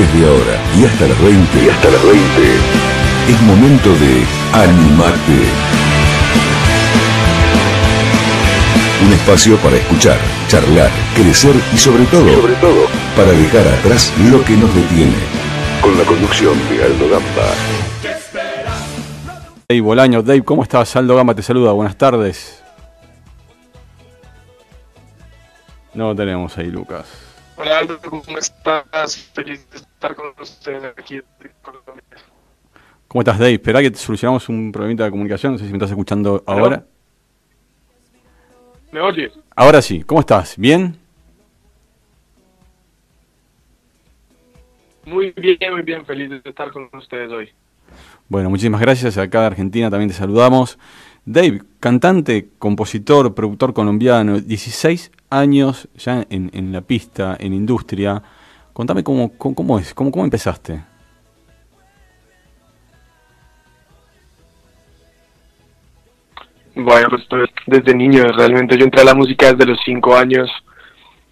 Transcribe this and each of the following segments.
Desde ahora y hasta las 20. Y hasta las 20. Es momento de Animate. Un espacio para escuchar, charlar, crecer y sobre todo, sobre todo, para dejar atrás lo que nos detiene. Con la conducción de Aldo Gamba. Dave Bolaño, Dave, ¿cómo estás? Aldo Gamba te saluda, buenas tardes. No tenemos ahí, Lucas. Hola Aldo, ¿cómo estás? Feliz de estar con ustedes aquí en Colombia. ¿Cómo estás, Dave? Espera que te solucionamos un problemita de comunicación. No sé si me estás escuchando ahora. ¿Me oyes? Ahora sí. ¿Cómo estás? ¿Bien? Muy bien, muy bien. Feliz de estar con ustedes hoy. Bueno, muchísimas gracias. Acá de Argentina también te saludamos. Dave, cantante, compositor, productor colombiano, 16 años ya en, la pista, en industria. Contame cómo, cómo, es, cómo, cómo empezaste. Bueno, pues, pues desde niño, realmente yo entré a la música desde los 5 años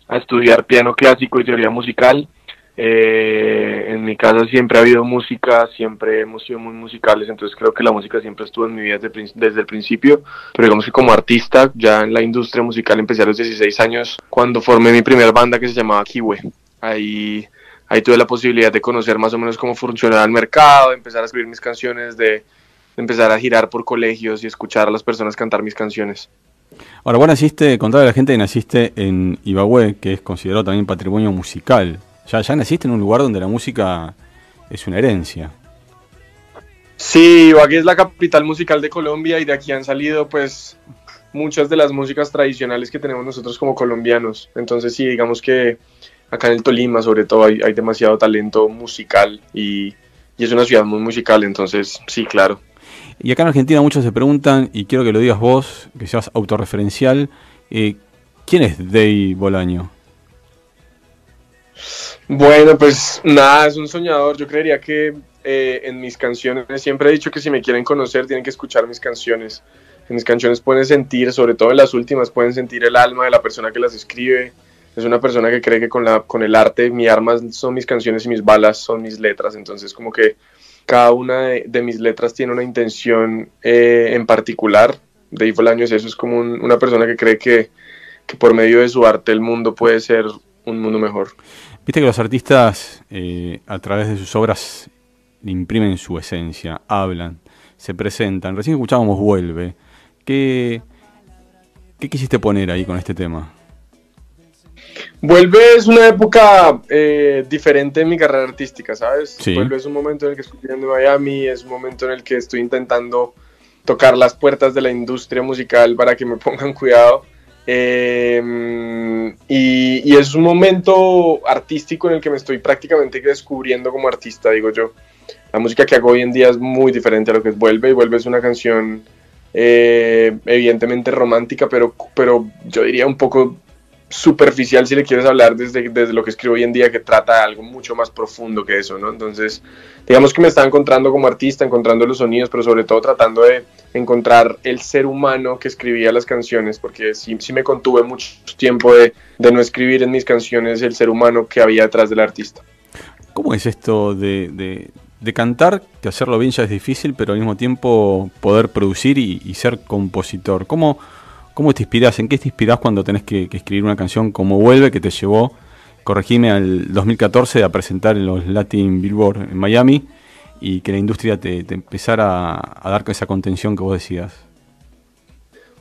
a estudiar piano clásico y teoría musical eh, en mi casa siempre ha habido música, siempre hemos sido muy musicales, entonces creo que la música siempre estuvo en mi vida desde, el principio, pero digamos que como artista, ya en la industria musical empecé a los 16 años cuando formé mi primera banda que se llamaba Kiwe. Ahí, ahí tuve la posibilidad de conocer más o menos cómo funcionaba el mercado, de empezar a escribir mis canciones, de, empezar a girar por colegios y escuchar a las personas cantar mis canciones. Ahora, vos naciste, contale a la gente que naciste en Ibagüe, que es considerado también patrimonio musical ya, ya naciste en un lugar donde la música es una herencia. Sí, Ibagué es la capital musical de Colombia y de aquí han salido pues muchas de las músicas tradicionales que tenemos nosotros como colombianos. Entonces sí, digamos que acá en el Tolima sobre todo hay, demasiado talento musical y, es una ciudad muy musical, entonces sí, claro. Y acá en Argentina muchos se preguntan, y quiero que lo digas vos, que seas autorreferencial, eh, ¿quién es Dey Bolaño? Bueno, pues nada, es un soñador. Yo creería que eh, en mis canciones, siempre he dicho que si me quieren conocer tienen que escuchar mis canciones. En mis canciones pueden sentir, sobre todo en las últimas, pueden sentir el alma de la persona que las escribe. Es una persona que cree que con, la, con el arte mi arma son mis canciones y mis balas son mis letras. Entonces como que cada una de, mis letras tiene una intención eh, en particular. De Bolaño es eso, es como una persona que cree que, que por medio de su arte el mundo puede ser un mundo mejor. Viste que los artistas eh, a través de sus obras imprimen su esencia, hablan, se presentan. Recién escuchábamos Vuelve. ¿Qué, qué quisiste poner ahí con este tema? Vuelve es una época eh, diferente en mi carrera artística, ¿sabes? Vuelve es un momento en el que estoy viviendo en Miami, es un momento en el que estoy intentando tocar las puertas de la industria musical para que me pongan cuidado. Em, y, es un momento artístico en el que me estoy prácticamente descubriendo como artista, digo yo. La música que hago hoy en día es muy diferente a lo que Vuelve, y Vuelve es una canción eh, evidentemente romántica, pero, pero yo diría un poco superficial si le quieres hablar desde, desde lo que escribo hoy en día, que trata algo mucho más profundo que eso, ¿no? Entonces, digamos que me está encontrando como artista, encontrando los sonidos, pero sobre todo tratando de encontrar el ser humano que escribía las canciones, porque sí, sí me contuve mucho tiempo de, de no escribir en mis canciones el ser humano que había detrás del artista. ¿Cómo es esto de, de, cantar, que hacerlo bien ya es difícil, pero al mismo tiempo poder producir y ser compositor? ¿Cómo, ¿Cómo te inspiras? ¿En qué te inspiras cuando tenés que, escribir una canción como Vuelve, que te llevó, corregime, al 2014 a presentar en los Latin Billboard en Miami y que la industria te, empezara a, dar esa contención que vos decías?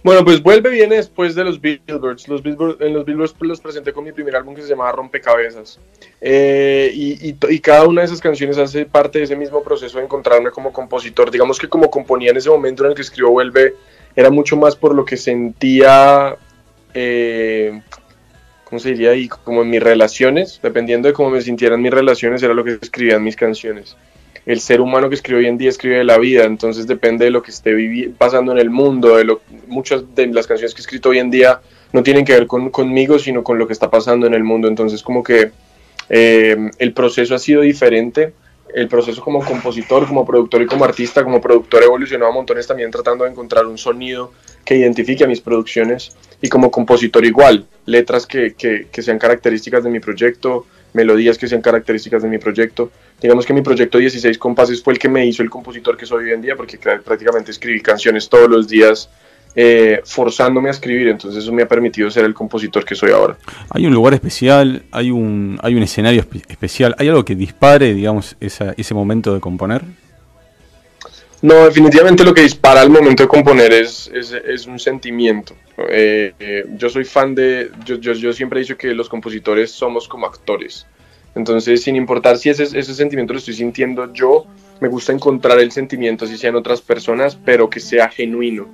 Bueno, pues Vuelve viene después de los Billboards. Los en los Billboards pues, los presenté con mi primer álbum que se llamaba Rompecabezas. Eh, y, y, cada una de esas canciones hace parte de ese mismo proceso de encontrarme como compositor. Digamos que como componía en ese momento en el que escribo Vuelve, era mucho más por lo que sentía, eh, ¿cómo se diría ahí? Como en mis relaciones, dependiendo de cómo me sintieran mis relaciones, era lo que escribían mis canciones. El ser humano que escribe hoy en día escribe de la vida, entonces depende de lo que esté pasando en el mundo, muchas de las canciones que he escrito hoy en día no tienen que ver con, conmigo, sino con lo que está pasando en el mundo, entonces como que eh, el proceso ha sido diferente el proceso como compositor, como productor y como artista, como productor evolucionó a montones también tratando de encontrar un sonido que identifique a mis producciones y como compositor igual, letras que, que, sean características de mi proyecto, melodías que sean características de mi proyecto. Digamos que mi proyecto 16 compases fue el que me hizo el compositor que soy hoy en día, porque prácticamente escribí canciones todos los días, eh, forzándome a escribir, entonces eso me ha permitido ser el compositor que soy ahora. ¿Hay un lugar especial, hay un, hay un escenario especial, hay algo que dispare, digamos, ese momento de componer? No, definitivamente lo que dispara al momento de componer es, es, un sentimiento. Eh, eh, yo soy fan de, yo, yo, yo, siempre he dicho que los compositores somos como actores. Entonces, sin importar si ese, ese sentimiento lo estoy sintiendo yo, me gusta encontrar el sentimiento, si sean otras personas, pero que sea genuino.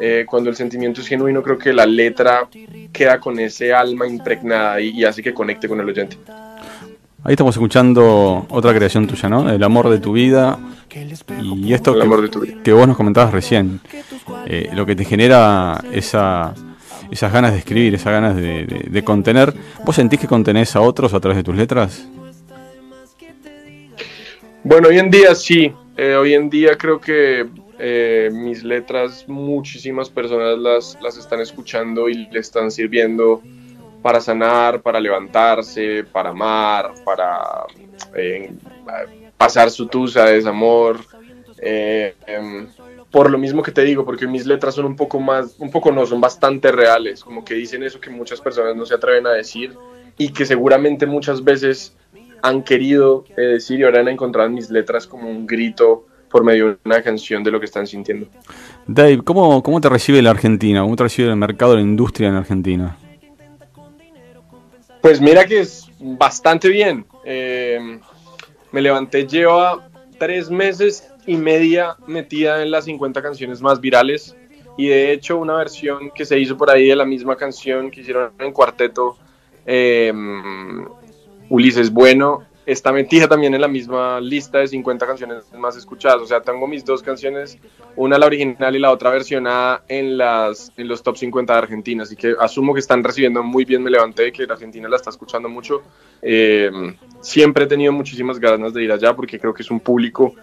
Eh, cuando el sentimiento es genuino, creo que la letra queda con ese alma impregnada y, y hace que conecte con el oyente. Ahí estamos escuchando otra creación tuya, ¿no? El amor de tu vida. Y esto que, vos nos comentabas recién, eh, lo que te genera esa, esas ganas de escribir, esas ganas de, contener. ¿Vos sentís que contenés a otros a través de tus letras? Bueno, hoy en día sí. Eh, hoy en día creo que eh, mis letras muchísimas personas las, las están escuchando y le están sirviendo para sanar, para levantarse, para amar, para eh, pasar su tusa de desamor. Em, por lo mismo que te digo, porque mis letras son un poco más, un poco no, son bastante reales, como que dicen eso que muchas personas no se atreven a decir y que seguramente muchas veces han querido eh, decir y ahora han encontrado en mis letras como un grito por medio de una canción de lo que están sintiendo. Dave, ¿cómo, cómo te recibe la Argentina? ¿Cómo te recibe el mercado la industria en Argentina? Pues mira que es bastante bien. Eh, me levanté, lleva tres meses y media metida en las 50 canciones más virales. Y de hecho, una versión que se hizo por ahí de la misma canción que hicieron en cuarteto, eh, Ulises Bueno, está metida también en la misma lista de 50 canciones más escuchadas. O sea, tengo mis dos canciones, una la original y la otra versionada en, las, en los top 50 de Argentina. Así que asumo que están recibiendo muy bien Me Levanté, que la Argentina la está escuchando mucho. Eh, siempre he tenido muchísimas ganas de ir allá porque creo que es un público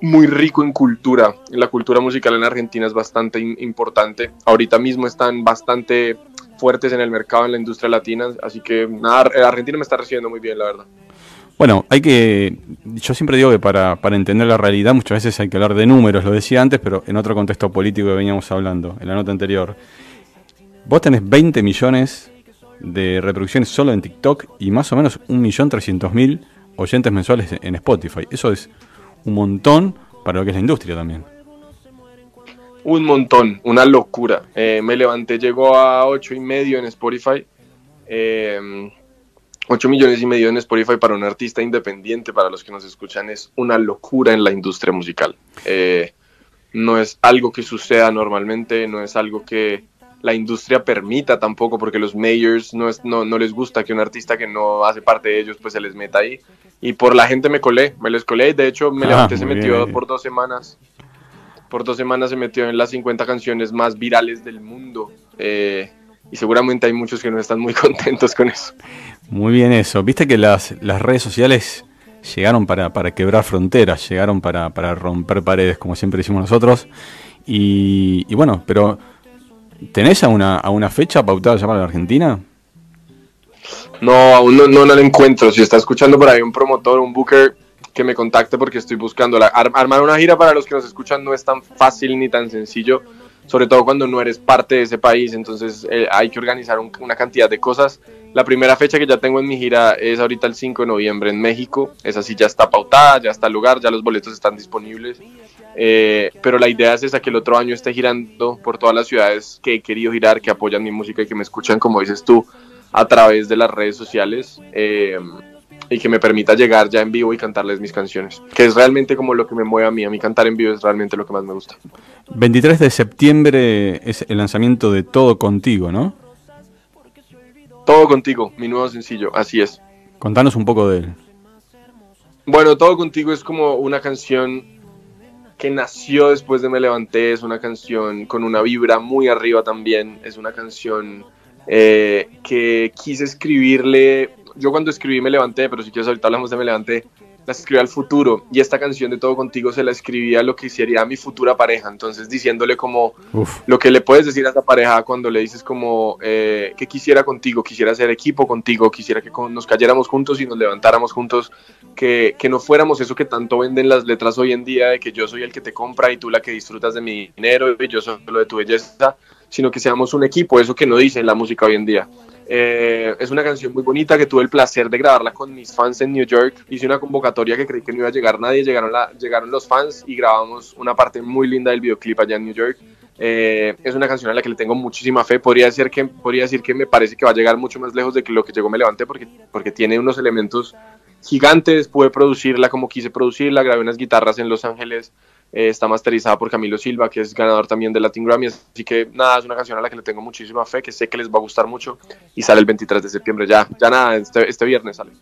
muy rico en cultura. La cultura musical en Argentina es bastante importante. Ahorita mismo están bastante fuertes en el mercado, en la industria latina. Así que nada, Argentina me está recibiendo muy bien, la verdad. Bueno, hay que. Yo siempre digo que para, para, entender la realidad muchas veces hay que hablar de números, lo decía antes, pero en otro contexto político que veníamos hablando, en la nota anterior. Vos tenés 20 millones de reproducciones solo en TikTok y más o menos 1.300.000 oyentes mensuales en Spotify. Eso es un montón para lo que es la industria también. Un montón, una locura. Eh, me levanté, llegó a 8 y medio en Spotify. Eh, 8 millones y medio en Spotify para un artista independiente, para los que nos escuchan, es una locura en la industria musical. Eh, no es algo que suceda normalmente, no es algo que la industria permita tampoco, porque los mayors no, no, no, les gusta que un artista que no hace parte de ellos pues se les meta ahí. Y por la gente me colé, me les colé, de hecho me ah, levanté, se metió por dos semanas. Por dos semanas se metió en las 50 canciones más virales del mundo. Eh, y seguramente hay muchos que no están muy contentos con eso. Muy bien eso. Viste que las, las redes sociales llegaron para, para quebrar fronteras, llegaron para, para, romper paredes, como siempre decimos nosotros. Y, bueno, pero ¿tenés a una, a una fecha pautada llamar a la Argentina? No, aún no, no, la encuentro. Si está escuchando por ahí un promotor, un booker, que me contacte porque estoy buscando. La, armar una gira para los que nos escuchan no es tan fácil ni tan sencillo, sobre todo cuando no eres parte de ese país. Entonces eh, hay que organizar una cantidad de cosas la primera fecha que ya tengo en mi gira es ahorita el 5 de noviembre en México. Esa sí ya está pautada, ya está el lugar, ya los boletos están disponibles. Eh, pero la idea es esa, que el otro año esté girando por todas las ciudades que he querido girar, que apoyan mi música y que me escuchan, como dices tú, a través de las redes sociales. Eh, y que me permita llegar ya en vivo y cantarles mis canciones, que es realmente como lo que me mueve a mí, a mí cantar en vivo es realmente lo que más me gusta. 23 de septiembre es el lanzamiento de Todo Contigo, ¿no? Todo contigo, mi nuevo sencillo, así es. Contanos un poco de él. Bueno, Todo contigo es como una canción que nació después de Me Levanté, es una canción con una vibra muy arriba también, es una canción eh, que quise escribirle, yo cuando escribí Me Levanté, pero si quieres ahorita hablamos de Me Levanté, la escribí al futuro. Y esta canción de Todo Contigo se la escribía a lo que sería mi futura pareja, entonces diciéndole como lo que le puedes decir a esa pareja cuando le dices como eh, que quisiera contigo, quisiera hacer equipo contigo, quisiera que nos cayéramos juntos y nos levantáramos juntos, que, que no fuéramos eso que tanto venden las letras hoy en día de que yo soy el que te compra y tú la que disfrutas de mi dinero y yo soy lo de tu belleza, sino que seamos un equipo, eso que no dice la música hoy en día. Eh, es una canción muy bonita que tuve el placer de grabarla con mis fans en New York. Hice una convocatoria que creí que no iba a llegar nadie, llegaron, llegaron los fans y grabamos una parte muy linda del videoclip allá en New York. Eh, es una canción a la que le tengo muchísima fe. Podría decir, que, podría decir que me parece que va a llegar mucho más lejos de que lo que llegó Me Levanté porque, porque tiene unos elementos gigantes. Pude producirla como quise producirla, grabé unas guitarras en Los Ángeles. Eh, está masterizada por Camilo Silva, que es ganador también de Latin Grammy. Así que nada, es una canción a la que le tengo muchísima fe, que sé que les va a gustar mucho y sale el 23 de septiembre. Ya, ya nada, este, este viernes sale.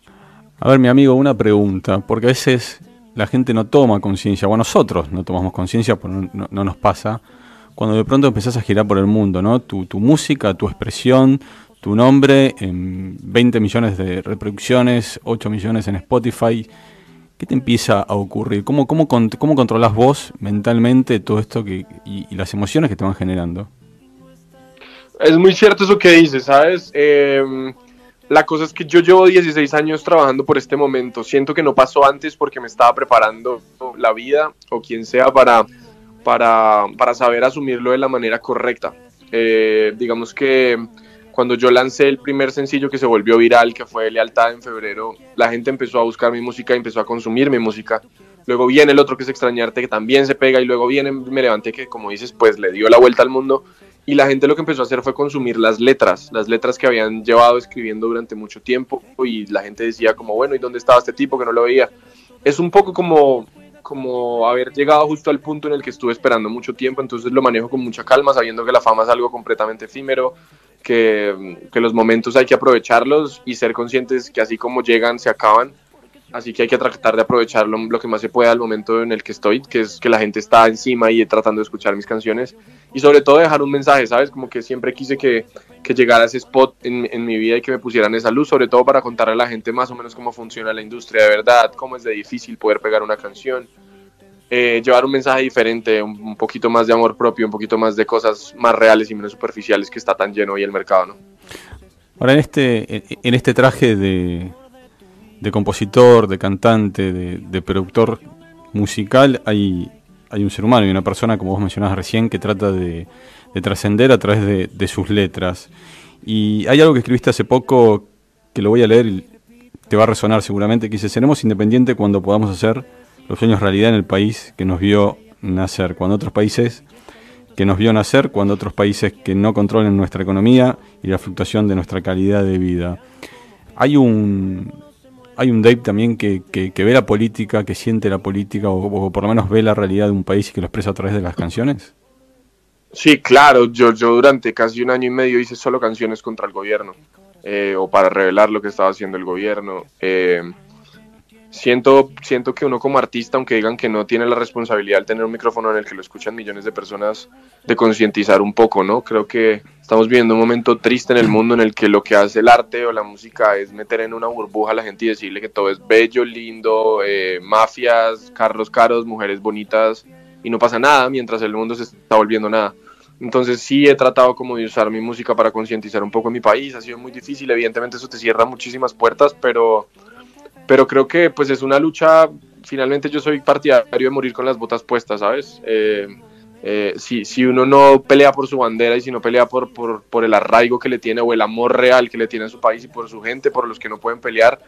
A ver, mi amigo, una pregunta, porque a veces la gente no toma conciencia, o nosotros no tomamos conciencia, porque no, nos pasa, cuando de pronto empezás a girar por el mundo, ¿no? Tu, tu música, tu expresión, tu nombre en 20 millones de reproducciones, 8 millones en Spotify ¿Qué te empieza a ocurrir? ¿Cómo, cómo, cómo controlas vos mentalmente todo esto y, las emociones que te van generando? Es muy cierto eso que dices, ¿sabes? Em, la cosa es que yo llevo 16 años trabajando por este momento. Siento que no pasó antes porque me estaba preparando la vida o quien sea para, para, para saber asumirlo de la manera correcta. Eh, digamos que cuando yo lancé el primer sencillo que se volvió viral, que fue Lealtad en febrero, la gente empezó a buscar mi música y empezó a consumir mi música. Luego viene el otro que es Extrañarte, que también se pega, y luego viene Me Levanté, que como dices, pues le dio la vuelta al mundo. Y la gente lo que empezó a hacer fue consumir las letras, las letras que habían llevado escribiendo durante mucho tiempo. Y la gente decía como, bueno, ¿y dónde estaba este tipo que no lo veía? Es un poco como como haber llegado justo al punto en el que estuve esperando mucho tiempo, entonces lo manejo con mucha calma, sabiendo que la fama es algo completamente efímero, que, los momentos hay que aprovecharlos y ser conscientes que así como llegan, se acaban. Así que hay que tratar de aprovecharlo lo que más se pueda al momento en el que estoy, que es que la gente está encima y tratando de escuchar mis canciones. Y sobre todo dejar un mensaje, ¿sabes? Como que siempre quise que, que llegara ese spot en, en, mi vida y que me pusieran esa luz, sobre todo para contarle a la gente más o menos cómo funciona la industria de verdad, cómo es de difícil poder pegar una canción eh, llevar un mensaje diferente, un, poquito más de amor propio, un poquito más de cosas más reales y menos superficiales que está tan lleno hoy el mercado, ¿no? Ahora, en este, en este traje de, de compositor, de cantante, de, productor musical, hay, hay un ser humano y una persona, como vos mencionabas recién, que trata de, de trascender a través de, de, sus letras. Y hay algo que escribiste hace poco que lo voy a leer y te va a resonar seguramente, que dice, seremos independientes cuando podamos hacer los sueños realidad en el país que nos vio nacer, cuando otros países que nos vio nacer, cuando otros países que no controlen nuestra economía y la fluctuación de nuestra calidad de vida. Hay un, hay un Dave también que, que, ve la política, que siente la política, o, por lo menos ve la realidad de un país y que lo expresa a través de las canciones. Sí, claro, yo, yo durante casi un año y medio hice solo canciones contra el gobierno, eh, o para revelar lo que estaba haciendo el gobierno. Eh, siento, siento que uno como artista, aunque digan que no tiene la responsabilidad de tener un micrófono en el que lo escuchan millones de personas, de concientizar un poco, ¿no? Creo que estamos viviendo un momento triste en el mundo en el que lo que hace el arte o la música es meter en una burbuja a la gente y decirle que todo es bello, lindo, eh, mafias, carros caros, mujeres bonitas y no pasa nada mientras el mundo se está volviendo nada. Entonces sí he tratado como de usar mi música para concientizar un poco en mi país, ha sido muy difícil, evidentemente eso te cierra muchísimas puertas, pero pero creo que pues es una lucha, finalmente yo soy partidario de morir con las botas puestas, ¿sabes? Eh, eh, si, si, uno no pelea por su bandera y si no pelea por, por, por, el arraigo que le tiene o el amor real que le tiene a su país y por su gente, por los que no pueden pelear,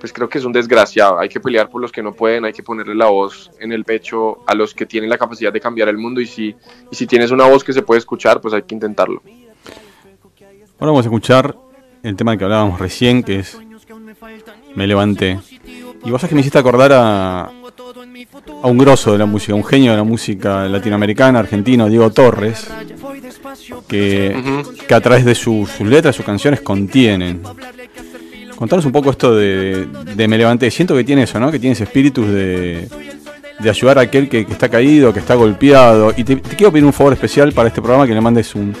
pues creo que es un desgraciado. Hay que pelear por los que no pueden, hay que ponerle la voz en el pecho a los que tienen la capacidad de cambiar el mundo y si, y si tienes una voz que se puede escuchar, pues hay que intentarlo. Ahora vamos a escuchar el tema que hablábamos recién, que es me levanté. Y vos sabés que me hiciste acordar a, a un grosso de la música, un genio de la música latinoamericana, argentino, Diego Torres, que, que a través de sus letras, sus canciones contienen. Contanos un poco esto de, de, Me levanté. Siento que tiene eso, ¿no? Que tiene ese espíritu de, de ayudar a aquel que, está caído, que está golpeado. Y te, quiero pedir un favor especial para este programa, que le mandes un,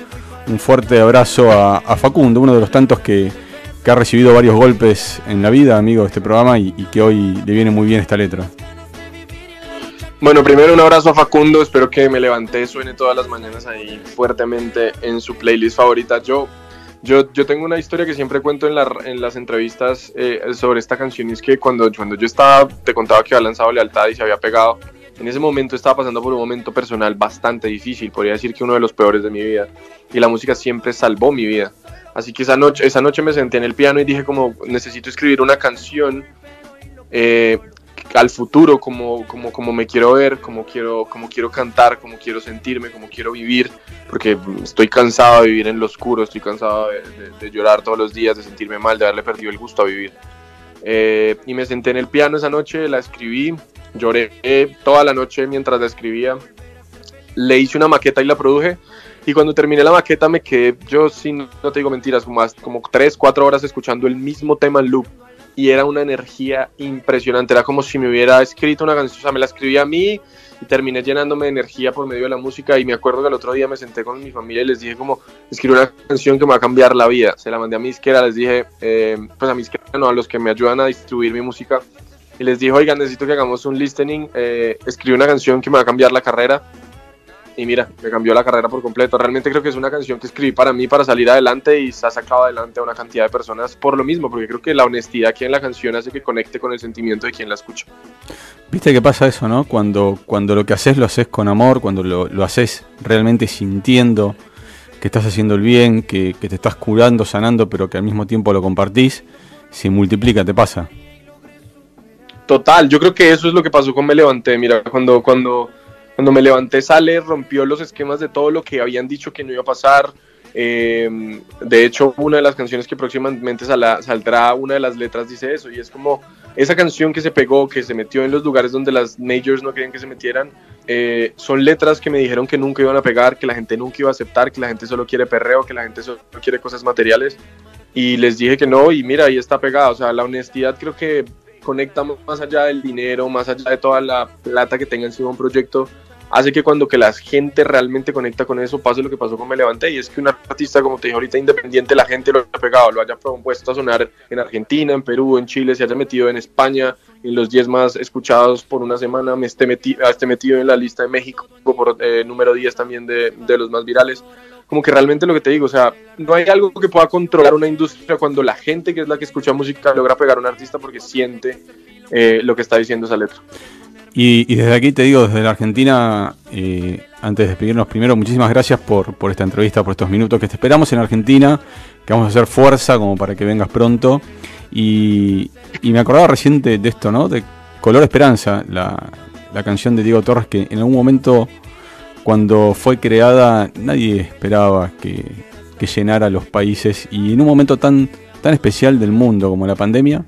un fuerte abrazo a, a Facundo, uno de los tantos que, ha recibido varios golpes en la vida, amigo de este programa, y, que hoy le viene muy bien esta letra. Bueno, primero un abrazo a Facundo, espero que me levanté, suene todas las mañanas ahí fuertemente en su playlist favorita. Yo, yo, yo tengo una historia que siempre cuento en, en las entrevistas eh, sobre esta canción y es que cuando, cuando yo estaba, te contaba que había lanzado Lealtad y se había pegado, en ese momento estaba pasando por un momento personal bastante difícil, podría decir que uno de los peores de mi vida, y la música siempre salvó mi vida. Así que esa noche, esa noche me senté en el piano y dije como necesito escribir una canción eh, al futuro, como, como, como me quiero ver, como quiero, como quiero cantar, como quiero sentirme, como quiero vivir, porque estoy cansado de vivir en lo oscuro, estoy cansado de, llorar todos los días, de sentirme mal, de haberle perdido el gusto a vivir. Eh, y me senté en el piano esa noche, la escribí, lloré toda la noche mientras la escribía, le hice una maqueta y la produje y cuando terminé la maqueta me quedé, yo sí, no te digo mentiras, como, como 3, 4 horas escuchando el mismo tema en loop. Y era una energía impresionante, era como si me hubiera escrito una canción, o sea, me la escribí a mí y terminé llenándome de energía por medio de la música y me acuerdo que el otro día me senté con mi familia y les dije como, escribí una canción que me va a cambiar la vida. Se la mandé a mi izquierda, les dije, eh, pues a mi izquierda no, a los que me ayudan a distribuir mi música. Y les dije, oigan, necesito que hagamos un listening, eh, escribí una canción que me va a cambiar la carrera y mira, me cambió la carrera por completo. Realmente creo que es una canción que escribí para mí, para salir adelante y se ha sacado adelante a una cantidad de personas por lo mismo, porque creo que la honestidad aquí en la canción hace que conecte con el sentimiento de quien la escucha. Viste que pasa eso, ¿no? Cuando, cuando lo que haces lo haces con amor, cuando lo, lo haces realmente sintiendo que estás haciendo el bien, que, que, te estás curando, sanando, pero que al mismo tiempo lo compartís, se multiplica, te pasa. Total, yo creo que eso es lo que pasó con Me Levanté. Mira, cuando, cuando cuando me levanté sale, rompió los esquemas de todo lo que habían dicho que no iba a pasar. Eh, de hecho, una de las canciones que próximamente saldrá, una de las letras dice eso, y es como esa canción que se pegó, que se metió en los lugares donde las majors no querían que se metieran, eh, son letras que me dijeron que nunca iban a pegar, que la gente nunca iba a aceptar, que la gente solo quiere perreo, que la gente solo quiere cosas materiales, y les dije que no, y mira, ahí está pegada, o sea, la honestidad creo que conecta más allá del dinero, más allá de toda la plata que tenga encima un proyecto, hace que cuando que la gente realmente conecta con eso pase lo que pasó con Me Levanté y es que un artista como te dije ahorita independiente la gente lo haya pegado, lo haya propuesto a sonar en Argentina, en Perú, en Chile, se haya metido en España en los 10 más escuchados por una semana, me esté, esté metido en la lista de México por eh, número 10 también de, de los más virales como que realmente lo que te digo, o sea, no hay algo que pueda controlar una industria cuando la gente que es la que escucha música logra pegar a un artista porque siente eh, lo que está diciendo esa letra. Y, desde aquí te digo, desde la Argentina, eh, antes de despedirnos primero, muchísimas gracias por, por esta entrevista, por estos minutos que te esperamos en Argentina, que vamos a hacer fuerza como para que vengas pronto. Y, me acordaba reciente de esto, ¿no? De Color Esperanza, la, la canción de Diego Torres, que en algún momento, cuando fue creada, nadie esperaba que, que llenara los países. Y en un momento tan, tan especial del mundo como la pandemia,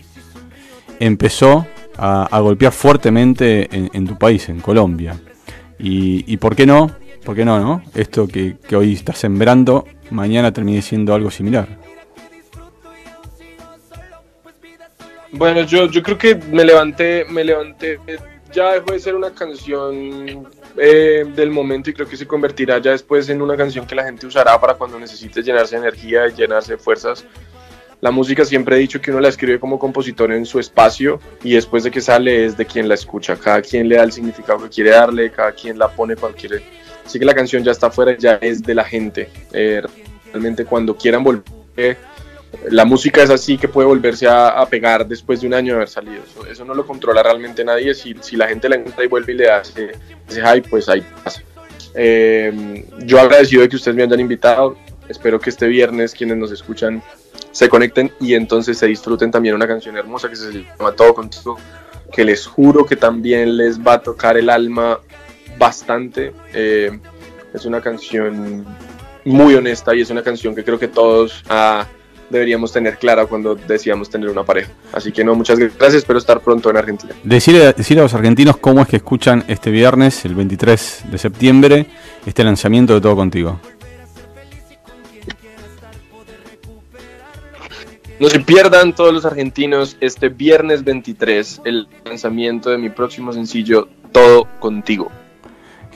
empezó a, golpear fuertemente en, tu país, en Colombia. Y, por qué no, por qué no, no? Esto que, hoy estás sembrando, mañana termine siendo algo similar. Bueno, yo, yo creo que me levanté, me levanté, ya dejó de ser una canción eh, del momento y creo que se convertirá ya después en una canción que la gente usará para cuando necesite llenarse de energía y llenarse de fuerzas la música siempre he dicho que uno la escribe como compositor en su espacio y después de que sale es de quien la escucha. Cada quien le da el significado que quiere darle, cada quien la pone cuando quiere. Así que la canción ya está afuera, ya es de la gente. Eh, realmente cuando quieran volver, la música es así que puede volverse a, pegar después de un año de haber salido. Eso, no lo controla realmente nadie. Si, si, la gente la encuentra y vuelve y le hace ese hype, pues ahí pasa. Eh, yo agradecido de que ustedes me hayan invitado. Espero que este viernes quienes nos escuchan se conecten y entonces se disfruten también una canción hermosa que se llama Todo Contigo, que les juro que también les va a tocar el alma bastante. Eh, es una canción muy honesta y es una canción que creo que todos ah, deberíamos tener clara cuando decíamos tener una pareja. Así que no, muchas gracias, espero estar pronto en Argentina. Decirle, decirle a los argentinos cómo es que escuchan este viernes, el 23 de septiembre, este lanzamiento de Todo Contigo. No se pierdan todos los argentinos este viernes 23 el lanzamiento de mi próximo sencillo Todo Contigo.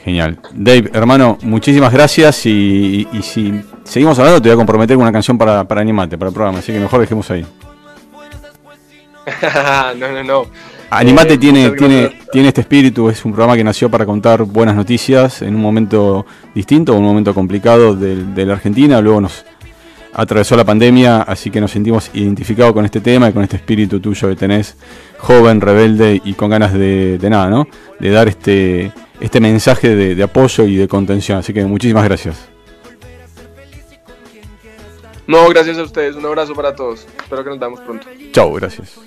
Genial. Dave, hermano, muchísimas gracias y, si seguimos hablando te voy a comprometer con una canción para, para animarte, para el programa, así que mejor dejemos ahí. no, no, no. Animate eh, tiene, tiene, tiene este espíritu, es un programa que nació para contar buenas noticias en un momento distinto, un momento complicado de, de la Argentina, luego nos atravesó la pandemia, así que nos sentimos identificados con este tema y con este espíritu tuyo que tenés, joven, rebelde y con ganas de, de nada, ¿no? De dar este, este mensaje de, de apoyo y de contención. Así que muchísimas gracias. No, gracias a ustedes. Un abrazo para todos. Espero que nos damos pronto. Chao, gracias.